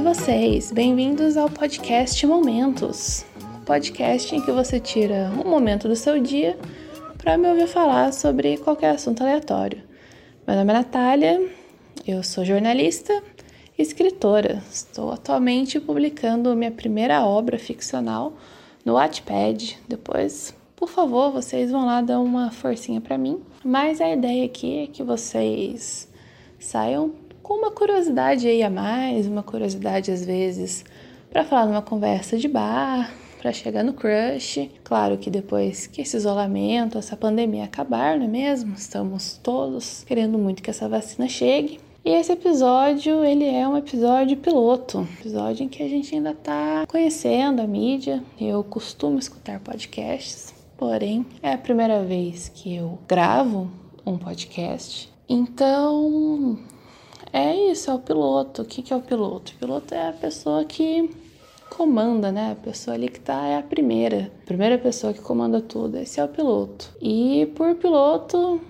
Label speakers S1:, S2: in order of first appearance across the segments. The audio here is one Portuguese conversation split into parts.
S1: Oi vocês, bem-vindos ao podcast Momentos, podcast em que você tira um momento do seu dia para me ouvir falar sobre qualquer assunto aleatório. Meu nome é Natália, eu sou jornalista e escritora. Estou atualmente publicando minha primeira obra ficcional no Wattpad. Depois, por favor, vocês vão lá dar uma forcinha para mim. Mas a ideia aqui é que vocês saiam com uma curiosidade aí a mais, uma curiosidade às vezes para falar numa conversa de bar, para chegar no crush. Claro que depois que esse isolamento, essa pandemia acabar, não é mesmo? Estamos todos querendo muito que essa vacina chegue. E esse episódio, ele é um episódio piloto, episódio em que a gente ainda está conhecendo a mídia. Eu costumo escutar podcasts, porém é a primeira vez que eu gravo um podcast. Então, é isso, é o piloto. O que, que é o piloto? O piloto é a pessoa que comanda, né? A pessoa ali que tá é a primeira. A primeira pessoa que comanda tudo. Esse é o piloto. E por piloto,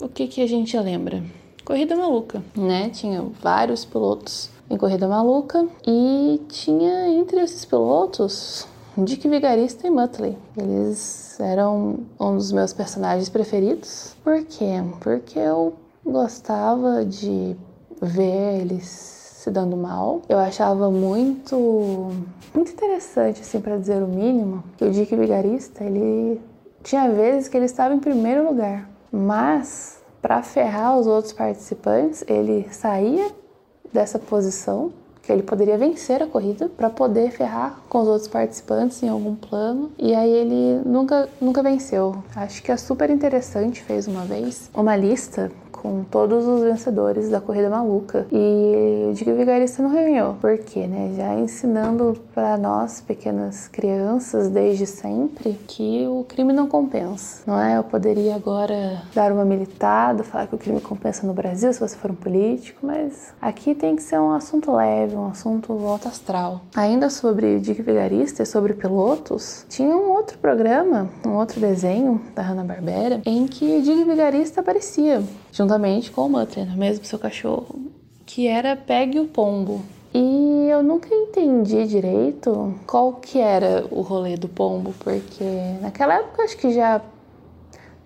S1: o que, que a gente lembra? Corrida Maluca, né? Tinha vários pilotos em Corrida Maluca e tinha entre esses pilotos Dick Vigarista e Muttley. Eles eram um dos meus personagens preferidos. Por quê? Porque eu gostava de ver eles se dando mal. Eu achava muito muito interessante assim para dizer o mínimo, que o Dick Vigarista, ele tinha vezes que ele estava em primeiro lugar, mas para ferrar os outros participantes, ele saía dessa posição que ele poderia vencer a corrida para poder ferrar com os outros participantes em algum plano. E aí ele nunca, nunca venceu. Acho que é super interessante, fez uma vez uma lista com todos os vencedores da corrida maluca. E o Dick Vigarista não ganhou. Por quê, né? Já ensinando para nós, pequenas crianças, desde sempre, que o crime não compensa. Não é? Eu poderia agora dar uma militada, falar que o crime compensa no Brasil se você for um político, mas aqui tem que ser um assunto leve, um assunto volta astral. Ainda sobre o Dick Vigarista e sobre pilotos, tinha um outro programa, um outro desenho da Hanna-Barbera, em que o Dick Vigarista aparecia juntamente com o Muttley, é mesmo seu cachorro, que era Pegue o Pombo. E eu nunca entendi direito qual que era o rolê do pombo, porque naquela época acho que já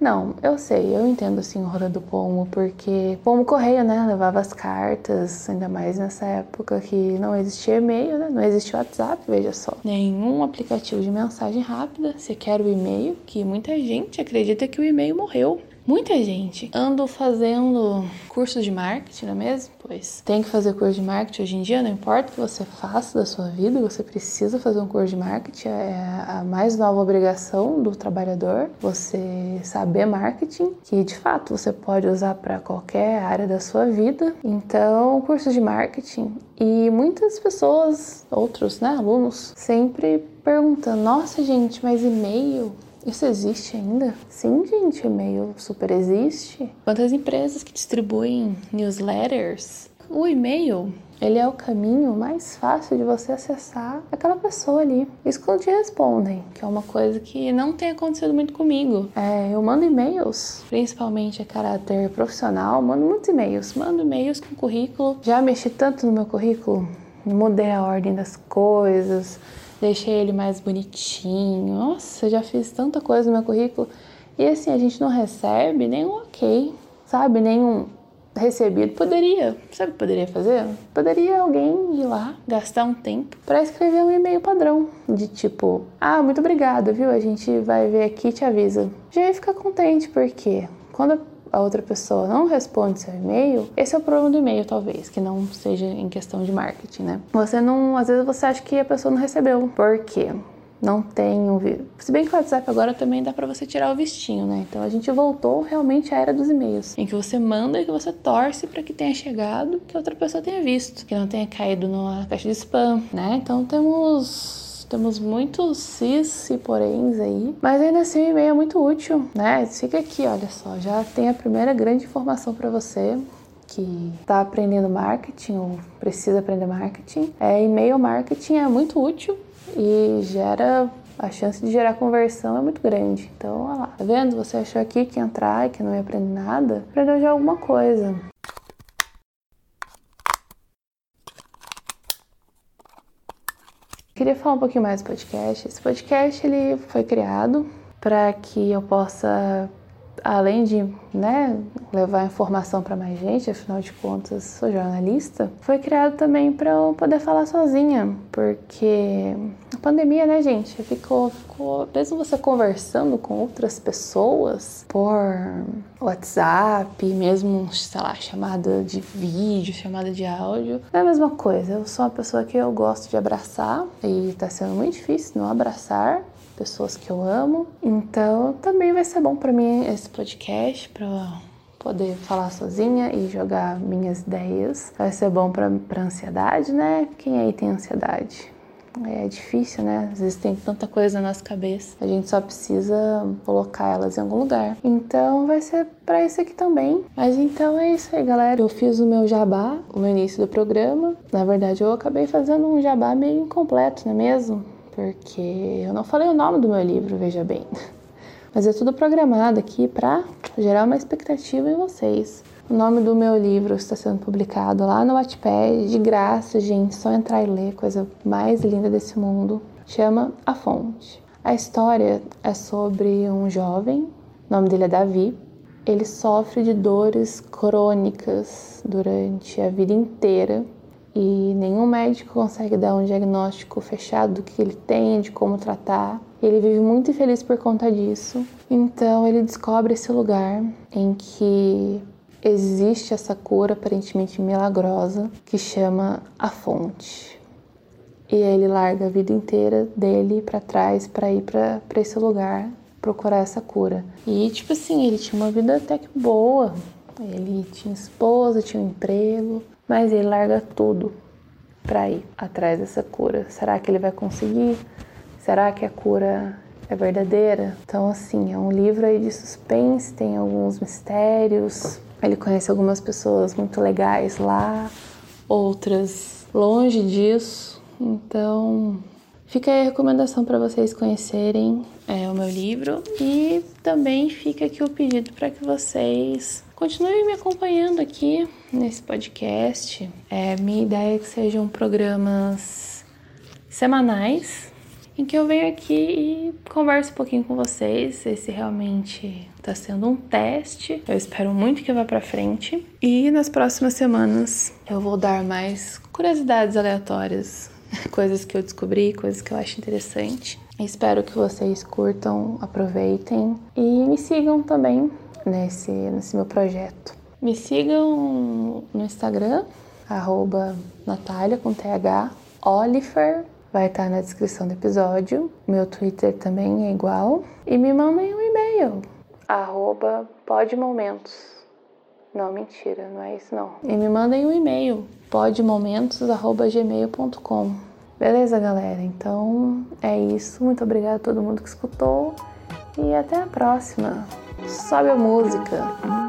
S1: não, eu sei, eu entendo assim o rolê do pombo, porque pombo correio, né, levava as cartas, ainda mais nessa época que não existia e-mail, né, não existia WhatsApp, veja só. Nenhum aplicativo de mensagem rápida, você quer o e-mail, que muita gente acredita que o e-mail morreu. Muita gente ando fazendo cursos de marketing, não é mesmo? Pois tem que fazer curso de marketing hoje em dia, não importa o que você faça da sua vida, você precisa fazer um curso de marketing, é a mais nova obrigação do trabalhador, você saber marketing, que de fato você pode usar para qualquer área da sua vida. Então, curso de marketing e muitas pessoas, outros, né, alunos, sempre perguntam: "Nossa, gente, mas e-mail isso existe ainda? Sim, gente, e-mail super existe. Quantas empresas que distribuem newsletters? O e-mail, ele é o caminho mais fácil de você acessar aquela pessoa ali. Isso quando te respondem, que é uma coisa que não tem acontecido muito comigo. É, eu mando e-mails, principalmente a caráter profissional, mando muitos e-mails. Mando e-mails com currículo. Já mexi tanto no meu currículo, mudei a ordem das coisas, deixei ele mais bonitinho. Nossa, já fiz tanta coisa no meu currículo. E assim, a gente não recebe nenhum ok, sabe? Nenhum recebido. Poderia, sabe poderia fazer? Poderia alguém ir lá, gastar um tempo para escrever um e-mail padrão de tipo: "Ah, muito obrigada, viu? A gente vai ver aqui e te avisa". Já ia ficar contente porque quando a outra pessoa não responde seu e-mail, esse é o problema do e-mail, talvez, que não seja em questão de marketing, né? Você não, às vezes você acha que a pessoa não recebeu. Por quê? não tem um Se bem que o WhatsApp agora também dá para você tirar o vistinho, né? Então a gente voltou realmente à era dos e-mails, em que você manda e que você torce para que tenha chegado, que outra pessoa tenha visto, que não tenha caído na caixa de spam, né? Então temos temos muitos sis e poréns aí, mas ainda assim o e-mail é muito útil, né? Fica aqui, olha só, já tem a primeira grande informação para você que está aprendendo marketing ou precisa aprender marketing. É, e-mail marketing é muito útil e gera a chance de gerar conversão é muito grande. Então, olha lá, tá vendo? Você achou aqui que entrar e que não ia aprender nada, aprendeu já alguma coisa. Queria falar um pouquinho mais do podcast. Esse podcast ele foi criado para que eu possa além de né, levar informação para mais gente, afinal de contas sou jornalista, foi criado também para eu poder falar sozinha, porque a pandemia, né, gente, ficou, ficou, mesmo você conversando com outras pessoas por WhatsApp, mesmo, sei lá, chamada de vídeo, chamada de áudio, não é a mesma coisa. Eu sou uma pessoa que eu gosto de abraçar e tá sendo muito difícil não abraçar pessoas que eu amo. Então também vai ser bom para mim esse podcast para poder falar sozinha e jogar minhas ideias. Vai ser bom para ansiedade, né? Quem aí tem ansiedade? É difícil, né? Às vezes tem tanta coisa na nossa cabeça, a gente só precisa colocar elas em algum lugar. Então vai ser para isso aqui também. Mas então é isso aí, galera. Eu fiz o meu jabá no início do programa. Na verdade, eu acabei fazendo um jabá meio incompleto, não é mesmo? Porque eu não falei o nome do meu livro, veja bem. Mas é tudo programado aqui para gerar uma expectativa em vocês. O nome do meu livro está sendo publicado lá no Wattpad, de graça, gente, só entrar e ler, coisa mais linda desse mundo. Chama A Fonte. A história é sobre um jovem, o nome dele é Davi. Ele sofre de dores crônicas durante a vida inteira e nenhum médico consegue dar um diagnóstico fechado do que ele tem, de como tratar. Ele vive muito infeliz por conta disso. Então ele descobre esse lugar em que existe essa cura aparentemente milagrosa que chama a fonte. E ele larga a vida inteira dele para trás para ir para esse lugar procurar essa cura. E tipo assim, ele tinha uma vida até que boa. Ele tinha esposa, tinha um emprego, mas ele larga tudo para ir atrás dessa cura. Será que ele vai conseguir? Será que a cura é verdadeira? Então, assim, é um livro aí de suspense, tem alguns mistérios. Ele conhece algumas pessoas muito legais lá, outras longe disso. Então, fica aí a recomendação para vocês conhecerem é, o meu livro e também fica aqui o pedido para que vocês Continue me acompanhando aqui nesse podcast. É, minha ideia é que sejam programas semanais em que eu venho aqui e converso um pouquinho com vocês, esse realmente está sendo um teste. Eu espero muito que vá para frente. E nas próximas semanas eu vou dar mais curiosidades aleatórias, coisas que eu descobri, coisas que eu acho interessante. Espero que vocês curtam, aproveitem e me sigam também nesse, nesse meu projeto. Me sigam no Instagram, arroba Natália com TH, Oliver, vai estar na descrição do episódio. Meu Twitter também é igual. E me mandem um e-mail, arroba podmomentos. Não, mentira, não é isso não. E me mandem um e-mail, podmomentos.gmail.com. Beleza, galera? Então é isso. Muito obrigada a todo mundo que escutou e até a próxima. Sobe a música.